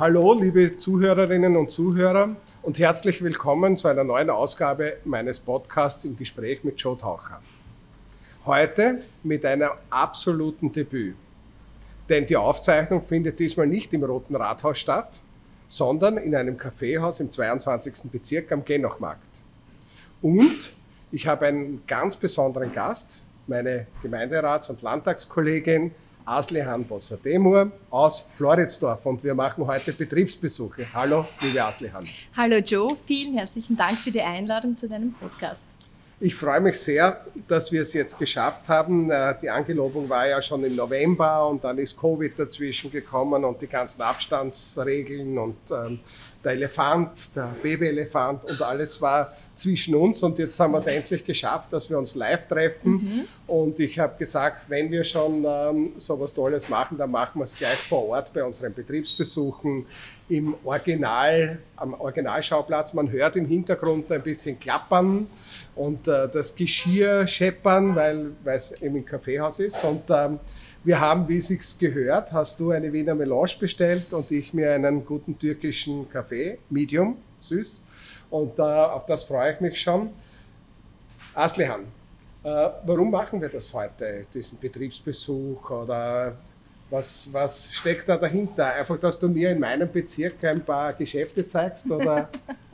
Hallo, liebe Zuhörerinnen und Zuhörer und herzlich willkommen zu einer neuen Ausgabe meines Podcasts im Gespräch mit Joe Taucher. Heute mit einem absoluten Debüt. Denn die Aufzeichnung findet diesmal nicht im Roten Rathaus statt, sondern in einem Kaffeehaus im 22. Bezirk am Genochmarkt. Und ich habe einen ganz besonderen Gast, meine Gemeinderats- und Landtagskollegin Aslihan Bosser-Demur aus Floridsdorf und wir machen heute Betriebsbesuche. Hallo, liebe Aslihan. Hallo Joe, vielen herzlichen Dank für die Einladung zu deinem Podcast. Ich freue mich sehr, dass wir es jetzt geschafft haben. Äh, die Angelobung war ja schon im November und dann ist Covid dazwischen gekommen und die ganzen Abstandsregeln und ähm, der Elefant, der Babyelefant und alles war zwischen uns und jetzt haben wir es endlich geschafft, dass wir uns live treffen mhm. und ich habe gesagt, wenn wir schon ähm, so was Tolles machen, dann machen wir es gleich vor Ort bei unseren Betriebsbesuchen im Original, am Originalschauplatz. Man hört im Hintergrund ein bisschen klappern und äh, das Geschirr scheppern, weil es eben ein Kaffeehaus ist und ähm, wir haben, wie es sich gehört, hast du eine Wiener Melange bestellt und ich mir einen guten türkischen Kaffee, Medium, süß. Und äh, auf das freue ich mich schon. Aslihan, äh, warum machen wir das heute, diesen Betriebsbesuch oder was, was steckt da dahinter? Einfach, dass du mir in meinem Bezirk ein paar Geschäfte zeigst oder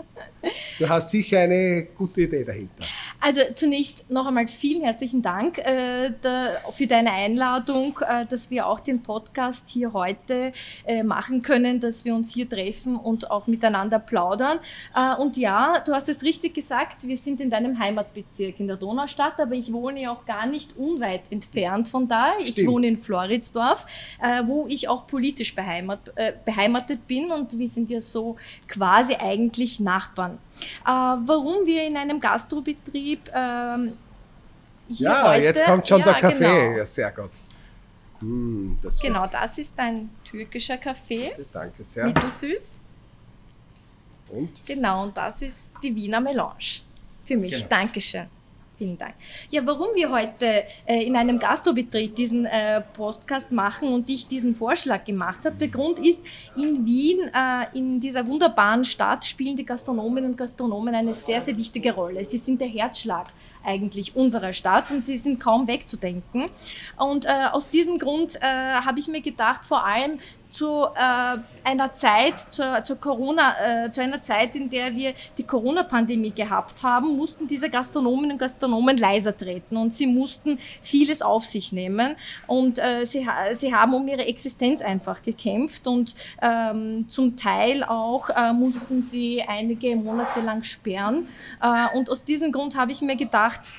Du hast sicher eine gute Idee dahinter. Also zunächst noch einmal vielen herzlichen Dank äh, da, für deine Einladung, äh, dass wir auch den Podcast hier heute äh, machen können, dass wir uns hier treffen und auch miteinander plaudern. Äh, und ja, du hast es richtig gesagt, wir sind in deinem Heimatbezirk in der Donaustadt, aber ich wohne ja auch gar nicht unweit entfernt von da. Stimmt. Ich wohne in Floridsdorf, äh, wo ich auch politisch beheimat, äh, beheimatet bin und wir sind ja so quasi eigentlich Nachbarn. Äh, warum wir in einem Gastrobetrieb ähm, Ja, heute, jetzt kommt schon ja, der Kaffee. Genau. Ja, sehr gut. Mm, das genau, das ist ein türkischer Kaffee. Danke sehr. Mittelsüß. Und? Genau, und das ist die Wiener Melange. Für mich. Genau. Dankeschön. Vielen Dank. Ja, warum wir heute äh, in einem Gastrobetrieb diesen äh, Podcast machen und ich diesen Vorschlag gemacht habe, der Grund ist, in Wien, äh, in dieser wunderbaren Stadt, spielen die Gastronomen und Gastronomen eine sehr, sehr wichtige Rolle. Sie sind der Herzschlag eigentlich unserer Stadt und sie sind kaum wegzudenken. Und äh, aus diesem Grund äh, habe ich mir gedacht, vor allem zu äh, einer Zeit, zur, zur Corona, äh, zu einer Zeit, in der wir die Corona-Pandemie gehabt haben, mussten diese Gastronomen und Gastronomen leiser treten und sie mussten vieles auf sich nehmen und äh, sie, sie haben um ihre Existenz einfach gekämpft und ähm, zum Teil auch äh, mussten sie einige Monate lang sperren äh, und aus diesem Grund habe ich mir gedacht,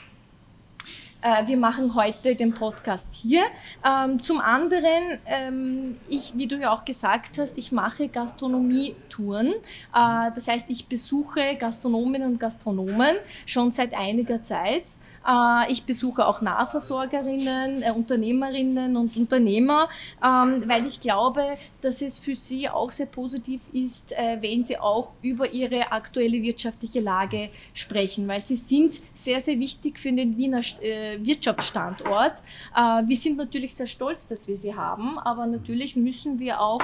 äh, wir machen heute den Podcast hier. Ähm, zum anderen, ähm, ich, wie du ja auch gesagt hast, ich mache Gastronomie-Touren. Äh, das heißt, ich besuche Gastronominnen und Gastronomen schon seit einiger Zeit. Äh, ich besuche auch Nahversorgerinnen, äh, Unternehmerinnen und Unternehmer, ähm, weil ich glaube, dass es für sie auch sehr positiv ist, äh, wenn sie auch über ihre aktuelle wirtschaftliche Lage sprechen, weil sie sind sehr, sehr wichtig für den Wiener Wirtschaftsstandort. Wir sind natürlich sehr stolz, dass wir sie haben, aber natürlich müssen wir auch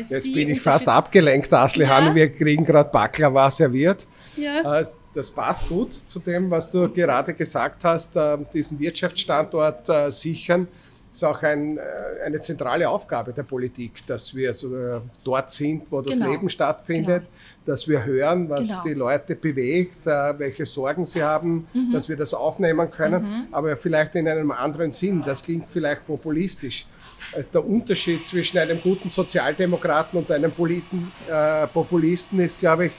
sie Jetzt bin ich fast abgelenkt, Asli ja. Wir kriegen gerade Baklava serviert. Ja. Das passt gut zu dem, was du gerade gesagt hast, äh, diesen Wirtschaftsstandort äh, sichern. Das ist auch ein, äh, eine zentrale Aufgabe der Politik, dass wir so dort sind, wo das genau. Leben stattfindet, genau. dass wir hören, was genau. die Leute bewegt, welche Sorgen sie haben, mhm. dass wir das aufnehmen können, mhm. aber vielleicht in einem anderen Sinn. Das klingt vielleicht populistisch. Der Unterschied zwischen einem guten Sozialdemokraten und einem Populisten ist, glaube ich,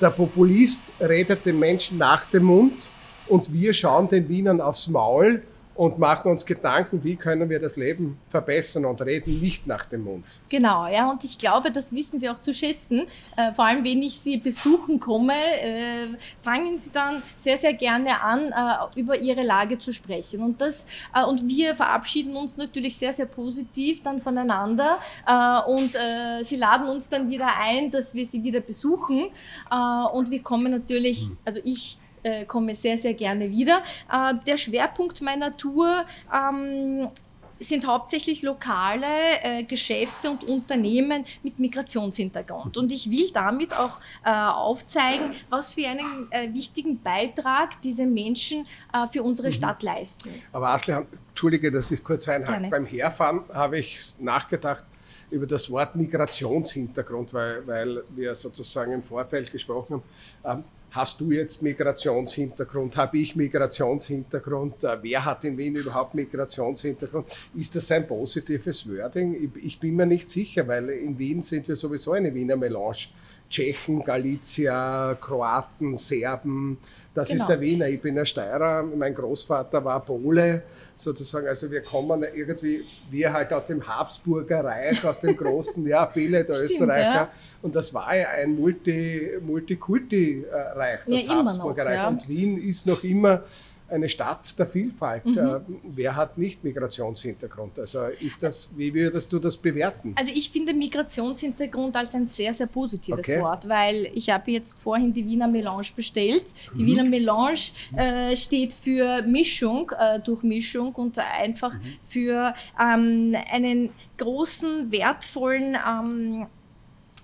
der Populist redet den Menschen nach dem Mund und wir schauen den Wienern aufs Maul und machen uns Gedanken, wie können wir das Leben verbessern und reden nicht nach dem Mund. Genau, ja, und ich glaube, das wissen Sie auch zu schätzen. Äh, vor allem, wenn ich Sie besuchen komme, äh, fangen Sie dann sehr, sehr gerne an, äh, über Ihre Lage zu sprechen. Und, das, äh, und wir verabschieden uns natürlich sehr, sehr positiv dann voneinander äh, und äh, Sie laden uns dann wieder ein, dass wir Sie wieder besuchen. und wir kommen natürlich, hm. also ich äh, komme sehr, sehr gerne wieder. Äh, der Schwerpunkt meiner Tour ähm, sind hauptsächlich lokale äh, Geschäfte und Unternehmen mit Migrationshintergrund. Und ich will damit auch äh, aufzeigen, was für einen äh, wichtigen Beitrag diese Menschen äh, für unsere mhm. Stadt leisten. Aber Asli, entschuldige, dass ich kurz einhake. Beim Herfahren habe ich nachgedacht, über das Wort Migrationshintergrund, weil, weil wir sozusagen im Vorfeld gesprochen haben. Ähm, Hast du jetzt Migrationshintergrund? Habe ich Migrationshintergrund? Äh, wer hat in Wien überhaupt Migrationshintergrund? Ist das ein positives Wording? Ich bin mir nicht sicher, weil in Wien sind wir sowieso eine Wiener Melange. Tschechen, Galizier, Kroaten, Serben. Das genau. ist der Wiener. Ich bin ein Steirer. Mein Großvater war Pole, sozusagen. Also wir kommen irgendwie, wir halt aus dem Habsburger Reich, aus dem großen, ja, viele der Stimmt, Österreicher. Ja. Und das war ja ein Multi, Multikulti-Reich, das ja, Habsburger Reich. Ja. Und Wien ist noch immer eine Stadt der Vielfalt. Mhm. Äh, wer hat nicht Migrationshintergrund? Also ist das, wie würdest du das bewerten? Also ich finde Migrationshintergrund als ein sehr, sehr positives okay. Wort, weil ich habe jetzt vorhin die Wiener Melange bestellt. Die mhm. Wiener Melange äh, steht für Mischung, äh, Durchmischung und einfach mhm. für ähm, einen großen, wertvollen ähm,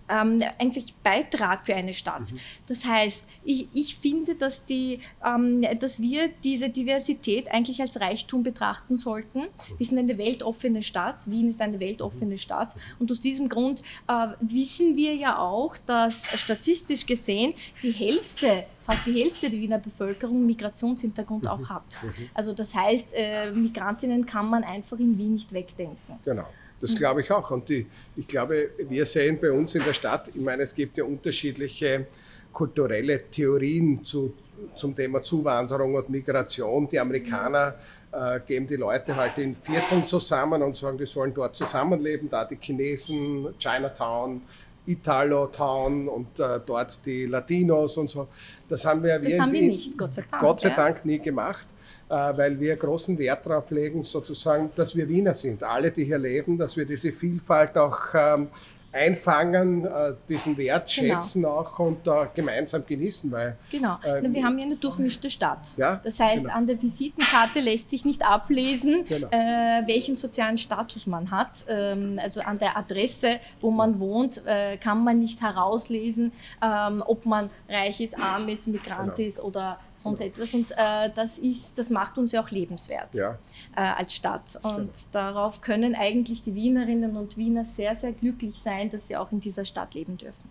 ähm, eigentlich Beitrag für eine Stadt. Mhm. Das heißt, ich, ich finde, dass, die, ähm, dass wir diese Diversität eigentlich als Reichtum betrachten sollten. Wir sind eine weltoffene Stadt, Wien ist eine weltoffene mhm. Stadt und aus diesem Grund äh, wissen wir ja auch, dass statistisch gesehen die Hälfte fast die Hälfte der Wiener Bevölkerung Migrationshintergrund mhm. auch hat. Mhm. Also das heißt, äh, Migrantinnen kann man einfach in Wien nicht wegdenken. Genau. Das glaube ich auch. Und die, ich glaube, wir sehen bei uns in der Stadt, ich meine, es gibt ja unterschiedliche kulturelle Theorien zu, zum Thema Zuwanderung und Migration. Die Amerikaner äh, geben die Leute halt in Vierteln zusammen und sagen, die sollen dort zusammenleben. Da die Chinesen, Chinatown, Italo-Town und äh, dort die Latinos und so. Das haben wir, das haben wir nicht, Gott sei Dank, Gott sei Dank nie gemacht. Äh, weil wir großen Wert darauf legen, sozusagen, dass wir Wiener sind, alle, die hier leben, dass wir diese Vielfalt auch ähm, einfangen, äh, diesen Wert genau. schätzen genau. auch und gemeinsam genießen. Weil, genau, äh, wir haben ja eine durchmischte Stadt. Ja? Das heißt, genau. an der Visitenkarte lässt sich nicht ablesen, genau. äh, welchen sozialen Status man hat. Ähm, also an der Adresse, wo man wohnt, äh, kann man nicht herauslesen, ähm, ob man reich ist, arm ist, Migrant genau. ist oder sonst etwas. Und äh, das, ist, das macht uns ja auch lebenswert ja. als Stadt. Und genau. darauf können eigentlich die Wienerinnen und Wiener sehr, sehr glücklich sein, dass sie auch in dieser Stadt leben dürfen.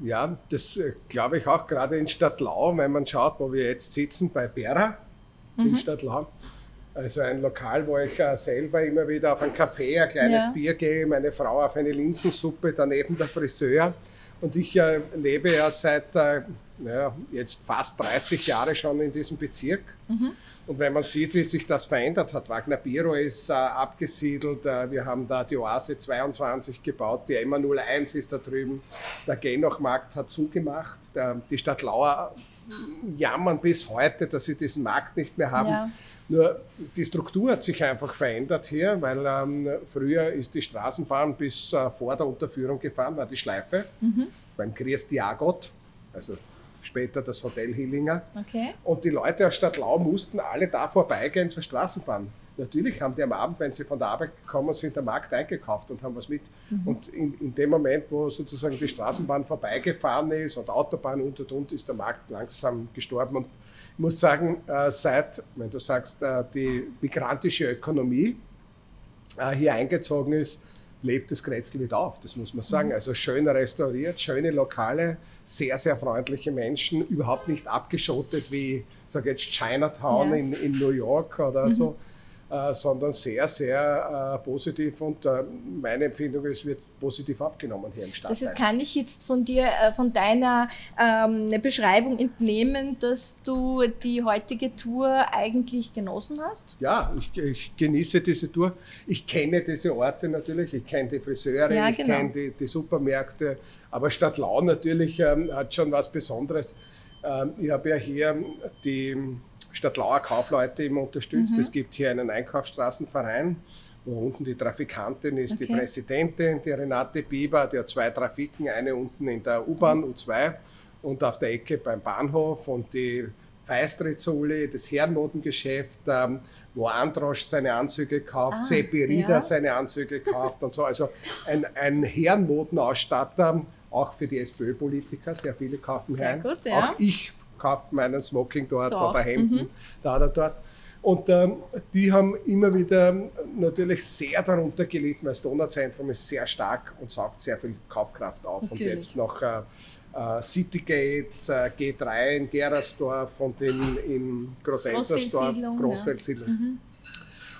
Ja, das äh, glaube ich auch gerade in Stadtlau, wenn man schaut, wo wir jetzt sitzen, bei Bera mhm. in Stadtlau. Also ein Lokal, wo ich äh, selber immer wieder auf ein Café ein kleines ja. Bier gehe, meine Frau auf eine Linsensuppe, daneben der Friseur. Und ich äh, lebe ja seit äh, naja, jetzt fast 30 Jahren schon in diesem Bezirk. Mhm. Und wenn man sieht, wie sich das verändert hat, Wagner Biro ist äh, abgesiedelt, äh, wir haben da die Oase 22 gebaut, die MA 01 ist da drüben, der Genoch-Markt hat zugemacht, der, die Stadt Lauer jammern bis heute, dass sie diesen Markt nicht mehr haben. Ja. Nur die Struktur hat sich einfach verändert hier, weil ähm, früher ist die Straßenbahn bis äh, vor der Unterführung gefahren, war die Schleife mhm. beim Christi Diagot, also später das Hotel Hillinger. Okay. Und die Leute aus Stadtlau mussten alle da vorbeigehen zur Straßenbahn. Natürlich haben die am Abend, wenn sie von der Arbeit gekommen sind, der Markt eingekauft und haben was mit. Mhm. Und in, in, dem Moment, wo sozusagen die Straßenbahn vorbeigefahren ist und Autobahn und und und, ist der Markt langsam gestorben. Und ich muss sagen, äh, seit, wenn du sagst, äh, die migrantische Ökonomie äh, hier eingezogen ist, lebt das Grätzl wieder auf, das muss man sagen. Mhm. Also schön restauriert, schöne Lokale, sehr, sehr freundliche Menschen, überhaupt nicht abgeschottet wie, sage jetzt, Chinatown ja. in, in New York oder mhm. so äh, sondern sehr, sehr äh, positiv und äh, meine Empfindung ist, es wird positiv aufgenommen hier im Stadtteil. Das kann ich jetzt von dir, von deiner ähm, Beschreibung entnehmen, dass du die heutige Tour eigentlich genossen hast? Ja, ich, ich genieße diese Tour. Ich kenne diese Orte natürlich, ich kenne die Friseure, ja, genau. ich kenne die, die, Supermärkte, aber Stadtlau natürlich ähm, hat schon was Besonderes. Ähm, ich habe ja hier die Stadtlauer Kaufleute immer unterstützt. Mhm. Es gibt hier einen Einkaufsstraßenverein, wo unten die Trafikantin ist okay. die Präsidentin, die Renate Bieber, die hat zwei Trafiken, eine unten in der U-Bahn, U2 und auf der Ecke beim Bahnhof und die Feistrizoli, das Herrenmodengeschäft, ähm, wo Androsch seine Anzüge kauft, ah, Seppi Rieder ja. seine Anzüge kauft und so. Also ein, ein Herrenmodenausstatter, auch für die SPÖ-Politiker, sehr viele kaufen sehr heim. Gut, ja. Auch ich kaufe meinen Smoking dort so. oder Hemden mhm. da oder dort. Und ähm, die haben immer wieder natürlich sehr darunter gelitten, weil das Donauzentrum ist sehr stark und saugt sehr viel Kaufkraft auf. Natürlich. Und jetzt noch äh, äh, Citygate, äh, G3 in Gerersdorf und in, in Großenzersdorf, Großfeldsiedlung. Ja. Mhm.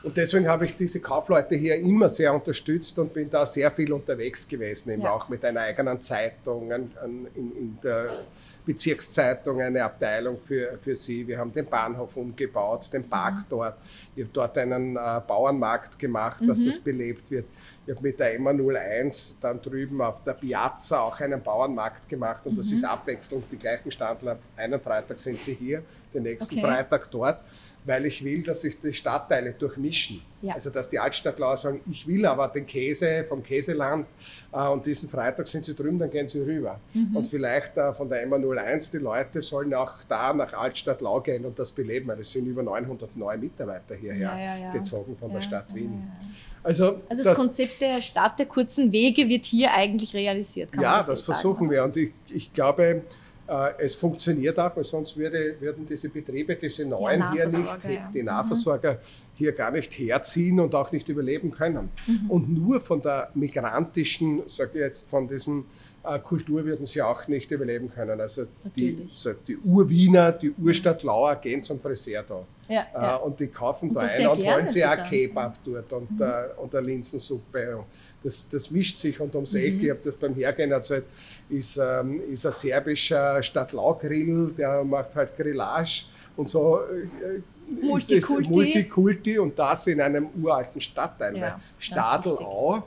Und deswegen habe ich diese Kaufleute hier immer sehr unterstützt und bin da sehr viel unterwegs gewesen, eben ja. auch mit einer eigenen Zeitung in, in der Bezirkszeitung eine Abteilung für, für sie. Wir haben den Bahnhof umgebaut, den Park mhm. dort. Ich habe dort einen äh, Bauernmarkt gemacht, dass mhm. es belebt wird. Ich habe mit der Emma 01 dann drüben auf der Piazza auch einen Bauernmarkt gemacht und mhm. das ist abwechselnd die gleichen Standler. Einen Freitag sind sie hier, den nächsten okay. Freitag dort weil ich will, dass sich die Stadtteile durchmischen. Ja. Also dass die Altstadtler sagen, ich will aber den Käse vom Käseland äh, und diesen Freitag sind sie drüben, dann gehen sie rüber. Mhm. Und vielleicht äh, von der MA01, die Leute sollen auch da nach Altstadtlau gehen und das beleben, weil es sind über 900 neue Mitarbeiter hierher ja, ja, gezogen von der Stadt Wien. Also, also das, das, Konzept der Stadt der kurzen Wege wird hier eigentlich realisiert. ja, das, das versuchen sagen. wir und ich, ich glaube, äh, es funktioniert auch, weil sonst würde, würden diese Betriebe, diese neuen ja, hier nicht, ja. die Nahversorger mhm. hier gar nicht herziehen und auch nicht überleben können. Mhm. Und nur von der migrantischen, sage ich jetzt, von diesem äh, Kultur würden sie auch nicht überleben können. Also die, so die Urwiener, die Urstadt Lauer gehen zum Friseur da. Ja, äh, ja. Und die kaufen und da ein und holen sich auch Kebab dort und, mhm. äh, und eine Linsensuppe das, das mischt sich und ums Eck, mhm. ich habe das beim Hergehen erzählt, ist, ähm, ist ein serbischer Stadtlau-Grill, der macht halt Grillage und so. Äh, Multikulti. Multikulti und das in einem uralten Stadtteil. Ja, Stadelau,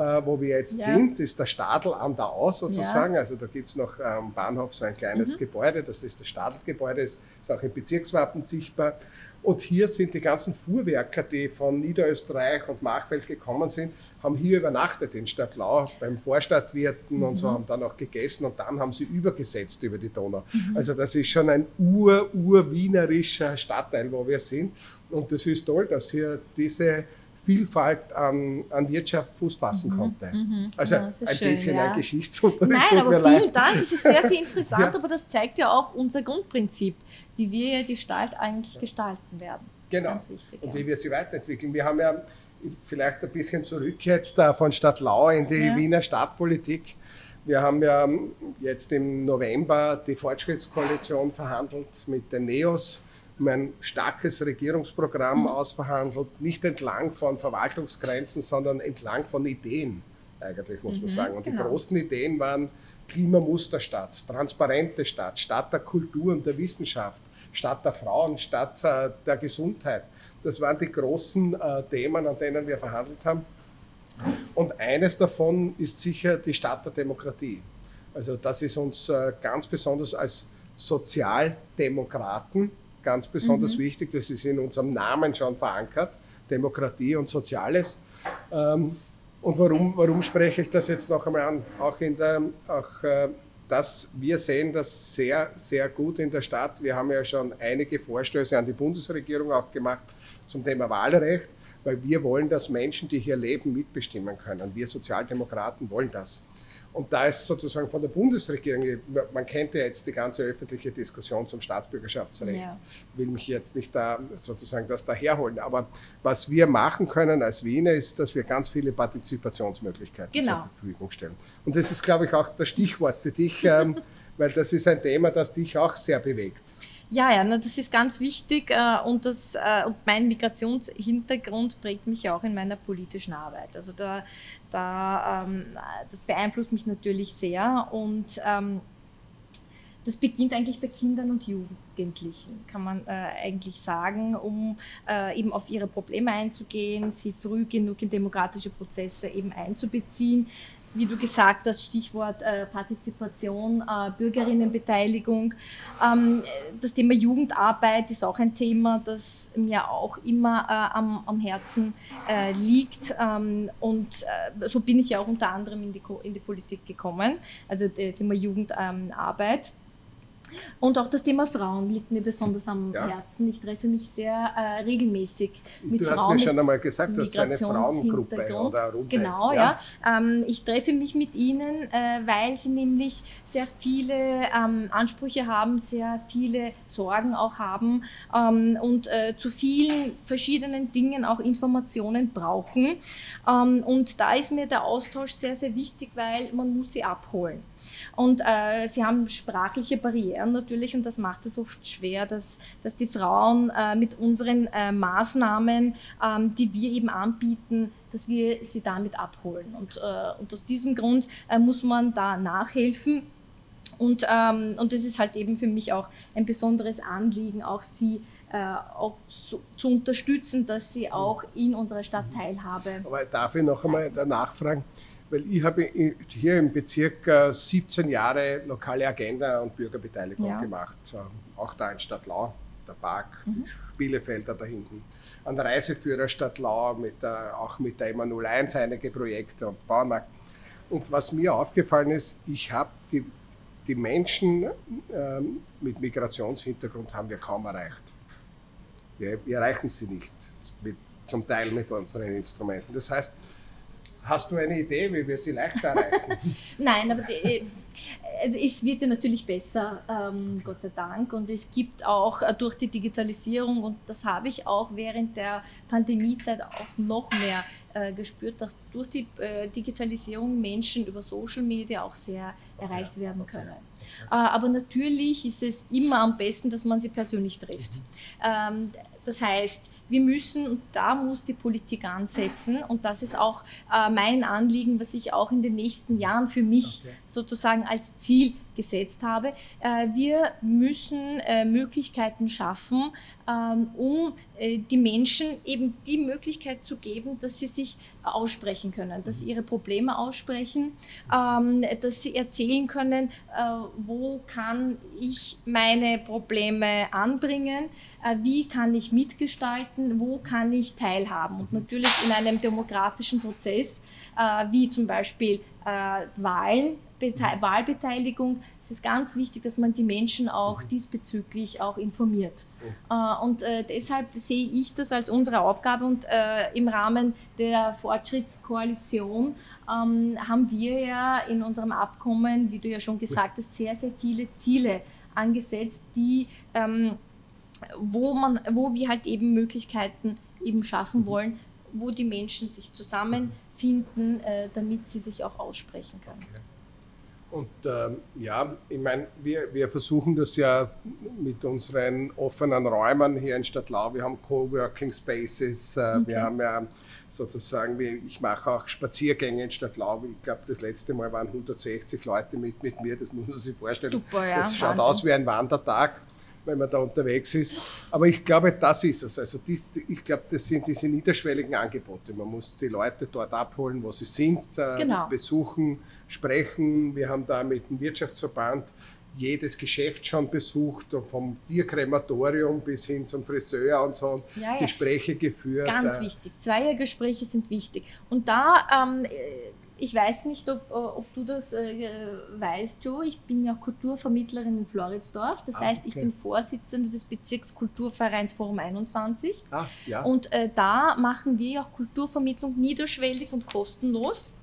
äh, wo wir jetzt ja. sind, ist der Stadel an der Au sozusagen. Ja. Also da gibt es noch am Bahnhof so ein kleines mhm. Gebäude, das ist das Stadelgebäude, ist, ist auch im Bezirkswappen sichtbar. Und hier sind die ganzen Fuhrwerker, die von Niederösterreich und Machfeld gekommen sind, haben hier übernachtet in Stadtlau beim Vorstadtwirten mhm. und so, mhm. haben dann auch gegessen und dann haben sie übergesetzt über die Donau. Mhm. Also das ist schon ein ur-ur-wienerischer Stadtteil, wo wir sind. Und das ist toll, dass hier diese Vielfalt an, an Wirtschaft Fuß fassen mhm, konnte. Mhm, also ja, ein schön, bisschen ja. ein Geschichtsunterricht. Nein, aber vielen leid. Dank, das ist sehr, sehr interessant, ja. aber das zeigt ja auch unser Grundprinzip, wie wir ja die Stadt eigentlich gestalten werden. Genau. Wichtig, und wie wir sie weiterentwickeln. Wir haben ja vielleicht ein bisschen zurück jetzt äh, von Stadt Lau in die Wiener Stadtpolitik. Wir haben ja jetzt im November die Fortschrittskoalition verhandelt mit den NEOS ein starkes Regierungsprogramm mhm. ausverhandelt, nicht entlang von Verwaltungsgrenzen, sondern entlang von Ideen, eigentlich muss mhm, man sagen. Und genau. die großen Ideen waren Klimamusterstadt, transparente Stadt, Stadt der Kultur und der Wissenschaft, Stadt der Frauen, Stadt äh, der Gesundheit. Das waren die großen äh, Themen, an denen wir verhandelt haben. Und eines davon ist sicher die Stadt der Demokratie. Also das ist uns äh, ganz besonders als Sozialdemokraten ganz besonders mhm. wichtig. Das ist in unserem Namen schon verankert, Demokratie und Soziales. Ähm, und warum, warum spreche ich das jetzt noch einmal an? Auch in der, auch, äh, dass wir sehen das sehr, sehr gut in der Stadt. Wir haben ja schon einige Vorstöße an die Bundesregierung auch gemacht zum Thema Wahlrecht, weil wir wollen, dass Menschen, die hier leben, mitbestimmen können. Wir Sozialdemokraten wollen das. Und da ist sozusagen von der Bundesregierung, man kennt ja jetzt die ganze öffentliche Diskussion zum Staatsbürgerschaftsrecht, ja. will mich jetzt nicht da sozusagen das daherholen. Aber was wir machen können als Wiener ist, dass wir ganz viele Partizipationsmöglichkeiten genau. zur Verfügung stellen. Und das ist, glaube ich, auch das Stichwort für dich, ähm, weil das ist ein Thema, das dich auch sehr bewegt. Ja, ja, na, das ist ganz wichtig äh, und, das, äh, und mein Migrationshintergrund prägt mich auch in meiner politischen Arbeit. Also da, da, ähm, das beeinflusst mich natürlich sehr und ähm, das beginnt eigentlich bei Kindern und Jugendlichen, kann man äh, eigentlich sagen, um äh, eben auf ihre Probleme einzugehen, sie früh genug in demokratische Prozesse eben einzubeziehen, wie du gesagt hast, Stichwort äh, Partizipation, äh, Bürgerinnenbeteiligung. Ähm, das Thema Jugendarbeit ist auch ein Thema, das mir auch immer äh, am, am, Herzen äh, liegt. Ähm, und äh, so bin ich ja auch unter anderem in die, in die Politik gekommen, also das Thema Jugendarbeit. Und auch das Thema Frauen liegt mir besonders am ja. Herzen. Ich treffe mich sehr äh, regelmäßig mit Frauen. Du hast mir schon einmal gesagt, du hast eine Frauengruppe oder Runde. Genau, ja. ja. Ähm, ich treffe mich mit ihnen, äh, weil sie nämlich sehr viele ähm, Ansprüche haben, sehr viele Sorgen auch haben ähm, und äh, zu vielen verschiedenen Dingen auch Informationen brauchen. Ähm, und da ist mir der Austausch sehr, sehr wichtig, weil man muss sie abholen. Und äh, sie haben sprachliche Barrieren natürlich und das macht es oft schwer, dass, dass die Frauen äh, mit unseren äh, Maßnahmen, ähm, die wir eben anbieten, dass wir sie damit abholen. Und, äh, und aus diesem Grund äh, muss man da nachhelfen. Und, ähm, und das ist halt eben für mich auch ein besonderes Anliegen, auch sie äh, auch so, zu unterstützen, dass sie auch in unserer Stadt Teilhabe. Aber darf ich noch einmal nachfragen? Weil ich habe hier im Bezirk 17 äh, Jahre lokale Agenda und Bürgerbeteiligung ja. gemacht. Auch da in Stadtlau, der Park, mhm. die Spielefelder da hinten. An der Reiseführer Stadtlau, mit der, auch mit der Emanuel 1 einige Projekte und Baumarkt. Und was mir aufgefallen ist, ich habe die, die Menschen ähm, mit Migrationshintergrund haben wir kaum erreicht. Wir, wir erreichen sie nicht, mit, zum Teil mit unseren Instrumenten. Das heißt, Hast du eine Idee, wie wir sie leichter erreichen? Nein, aber die, also es wird ja natürlich besser, ähm, Gott sei Dank. Und es gibt auch äh, durch die Digitalisierung, und das habe ich auch während der Pandemiezeit auch noch mehr äh, gespürt, dass durch die äh, Digitalisierung Menschen über Social Media auch sehr erreicht okay. werden können. Okay. Äh, aber natürlich ist es immer am besten, dass man sie persönlich trifft. Mhm. Ähm, das heißt, wir müssen, und da muss die Politik ansetzen, und das ist auch äh, mein Anliegen, was ich auch in den nächsten Jahren für mich okay. sozusagen als Ziel gesetzt habe. Äh, wir müssen äh, Möglichkeiten schaffen, ähm, um äh, die Menschen eben die Möglichkeit zu geben, dass sie sich aussprechen können, dass sie ihre Probleme aussprechen, ähm, dass sie erzählen können, wo kann ich meine Probleme anbringen, wie kann ich mitgestalten, wo kann ich teilhaben. Und natürlich in einem demokratischen Prozess, wie zum Beispiel Wahlen, Bete Wahlbeteiligung, es ist ganz wichtig, dass man die Menschen auch mhm. diesbezüglich auch informiert. Mhm. und äh, deshalb sehe ich das als unsere Aufgabe und äh, im Rahmen der Fortschrittskoalition ähm, haben wir ja in unserem Abkommen, wie du ja schon gesagt hast, sehr, sehr viele Ziele angesetzt, die ähm, wo, man, wo wir halt eben Möglichkeiten eben schaffen mhm. wollen, wo die Menschen sich zusammenfinden, äh, damit sie sich auch aussprechen können. Okay. Und ähm, ja, ich meine, wir, wir versuchen das ja mit unseren offenen Räumen hier in Stadtlau. Wir haben Coworking Spaces, äh, okay. wir haben ja sozusagen, ich mache auch Spaziergänge in Stadtlau. Ich glaube, das letzte Mal waren 160 Leute mit, mit mir, das muss man sich vorstellen. Super, ja, das schaut Wahnsinn. aus wie ein Wandertag wenn man da unterwegs ist. Aber ich glaube, das ist es. Also die, ich glaube, das sind diese niederschwelligen Angebote. Man muss die Leute dort abholen, wo sie sind, äh, genau. besuchen, sprechen. Wir haben da mit dem Wirtschaftsverband jedes Geschäft schon besucht, vom Tierkrematorium bis hin zum Friseur und so ja, ja. Gespräche geführt. Ganz äh, wichtig. Zweiergespräche sind wichtig. Und da ähm, ich weiß nicht, ob, äh, ob du das äh, weißt, Joe. Ich bin ja Kulturvermittlerin in Floridsdorf. Das ah, heißt, ich okay. bin Vorsitzende des Bezirkskulturvereins Forum 21. Ah, ja. Und äh, da machen wir ja auch Kulturvermittlung niederschwellig und kostenlos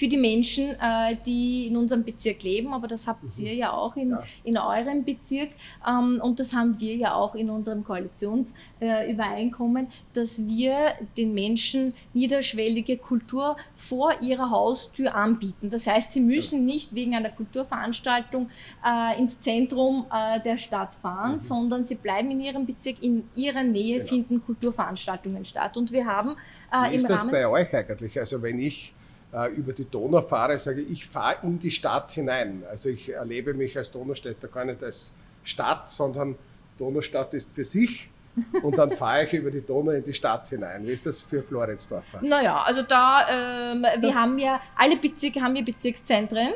für die Menschen, äh, die in unserem Bezirk leben, aber das habt mhm. ihr ja auch in, ja. in eurem Bezirk ähm, und das haben wir ja auch in unserem Koalitionsübereinkommen, äh, dass wir den Menschen niederschwellige Kultur vor ihrer Haustür anbieten. Das heißt, sie müssen nicht wegen einer Kulturveranstaltung äh, ins Zentrum äh, der Stadt fahren, mhm. sondern sie bleiben in ihrem Bezirk, in ihrer Nähe genau. finden Kulturveranstaltungen statt. Und wir haben äh, Wie ist das bei euch eigentlich? Also wenn ich über die Donau fahre, sage ich, ich fahre in die Stadt hinein. Also ich erlebe mich als Donaustädter gar nicht als Stadt, sondern Donaustadt ist für sich und dann fahre ich über die Donau in die Stadt hinein. Wie ist das für Floridsdorfer? Naja, also da, ähm, wir haben ja, alle Bezirke haben ja Bezirkszentren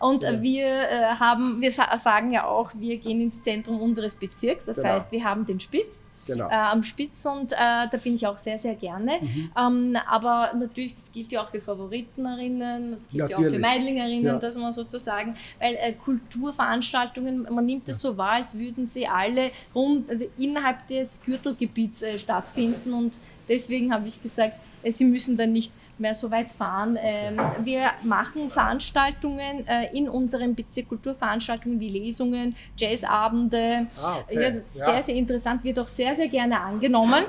Und ja. wir äh, haben, wir sagen ja auch, wir gehen ins Zentrum unseres Bezirks. Das genau. heißt, wir haben den Spitz genau. äh, am Spitz und äh, da bin ich auch sehr, sehr gerne. Mhm. Ähm, aber natürlich, das gilt ja auch für Favoritenerinnen, das gilt natürlich. ja auch für Meidlingerinnen, ja. dass man sozusagen, weil äh, Kulturveranstaltungen, man nimmt es ja. so wahr, als würden sie alle rund, also innerhalb des Gürtelgebiets äh, stattfinden und deswegen habe ich gesagt, äh, sie müssen dann nicht mehr so weit fahren. Ähm, wir machen Veranstaltungen äh, in unserem Bezirk, Kulturveranstaltungen wie Lesungen, Jazzabende. Ah, okay. ja, das ist ja. sehr, sehr interessant, wird auch sehr, sehr gerne angenommen.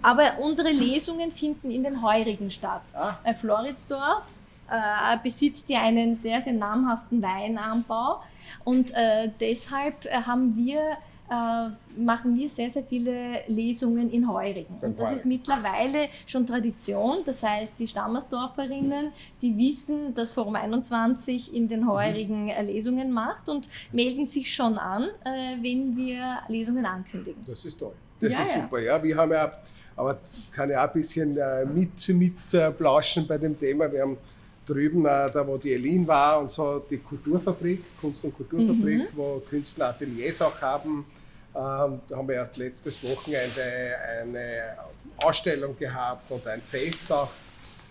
Aber unsere Lesungen finden in den Heurigen statt. Ah. Äh, Floridsdorf äh, besitzt ja einen sehr, sehr namhaften Weinanbau und äh, deshalb äh, haben wir äh, machen wir sehr, sehr viele Lesungen in Heurigen. Und das ist mittlerweile schon Tradition. Das heißt, die Stammersdorferinnen, die wissen, dass Forum 21 in den mhm. Heurigen mhm. Lesungen macht und melden sich schon an, äh, wenn wir Lesungen ankündigen. Das ist toll. Das ja, ist ja. super. Ja, wir haben ja, aber kann ja auch ein bisschen mit, mit äh, plauschen bei dem Thema. Wir haben drüben, da wo die Elin war und so, die Kulturfabrik, Kunst- und Kulturfabrik, mhm. wo Künstler Ateliers auch haben ähm, da haben wir erst letztes Wochenende eine Ausstellung gehabt und ein Fest auch.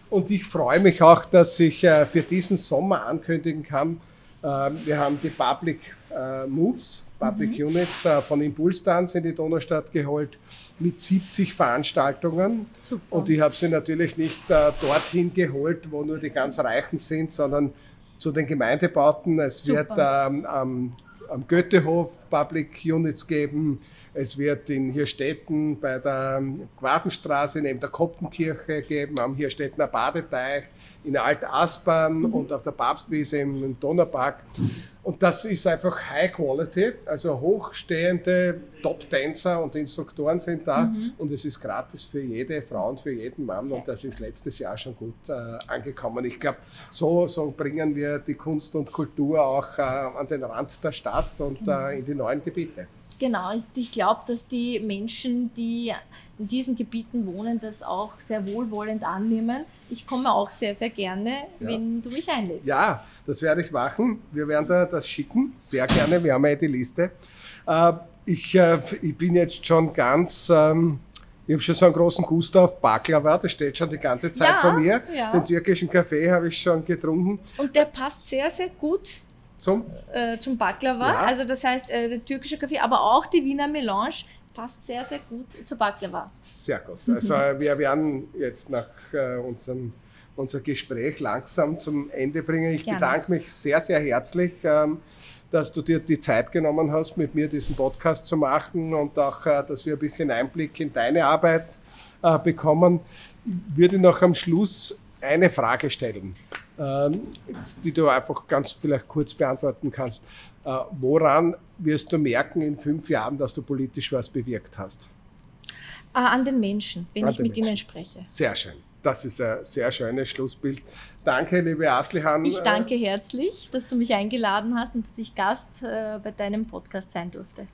Und ich freue mich auch, dass ich äh, für diesen Sommer ankündigen kann, ähm, wir haben die Public äh, Moves, Public mhm. Units äh, von Impulsdance in die Donaustadt geholt mit 70 Veranstaltungen. Super. Und ich habe sie natürlich nicht dorthin geholt, wo nur die ganz Reichen sind, sondern zu den Gemeindebauten. Es Super. wird ähm, am am Goethehof Public Units geben. Es wird in Hirstetten bei der Quadenstraße neben der Koptenkirche geben, am Hirstettener Badeteich, in Alt-Aspern mhm. und auf der Papstwiese im Donaupark. Und das ist einfach High Quality, also hochstehende Top-Tänzer und Instruktoren sind da mhm. und es ist gratis für jede Frau und für jeden Mann und das ist letztes Jahr schon gut äh, angekommen. Ich glaube, so, so bringen wir die Kunst und Kultur auch äh, an den Rand der Stadt und mhm. äh, in die neuen Gebiete. Genau, ich glaube, dass die Menschen, die in diesen Gebieten wohnen, das auch sehr wohlwollend annehmen. Ich komme auch sehr, sehr gerne, ja. wenn du mich einlädst. Ja, das werde ich machen. Wir werden da das schicken, sehr gerne. Wir haben ja die Liste. Äh, ich, äh, ich bin jetzt schon ganz. Ähm, ich habe schon so einen großen Gustav Baklava, das steht schon die ganze Zeit ja, vor mir. Ja. Den türkischen Kaffee habe ich schon getrunken. Und der passt sehr, sehr gut zum, äh, zum Baklava. Ja. Also das heißt, äh, der türkische Kaffee, aber auch die Wiener Melange passt sehr, sehr gut zu Baklava. Sehr gut. Also äh, wir werden jetzt nach äh, unserem unser Gespräch langsam zum Ende bringen. Ich Gerne. bedanke mich sehr, sehr herzlich, ähm, dass du dir die Zeit genommen hast, mit mir diesen Podcast zu machen und auch, äh, dass wir ein bisschen Einblick in deine Arbeit äh, bekommen. Ich würde noch am Schluss eine Frage stellen. Ähm, die du einfach ganz vielleicht kurz beantworten kannst. Äh, woran wirst du merken in fünf Jahren, dass du politisch was bewirkt hast? Ah, an den Menschen, wenn An ich mit Menschen. ihnen spreche. Sehr schön. Das ist ein sehr schönes Schlussbild. Danke, liebe Aslihan. Ich danke herzlich, dass du mich eingeladen hast und dass ich Gast äh, bei deinem Podcast sein durfte.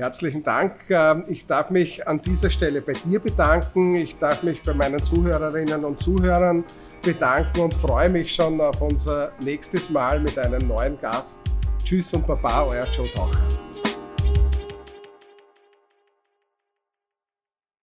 Herzlichen Dank. Ähm, ich darf mich an dieser Stelle bei dir bedanken. Ich darf mich bei meinen Zuhörerinnen und Zuhörern bedanken und freue mich schon auf unser nächstes Mal mit einem neuen Gast. Tschüss und Baba, euer Joe Taucher.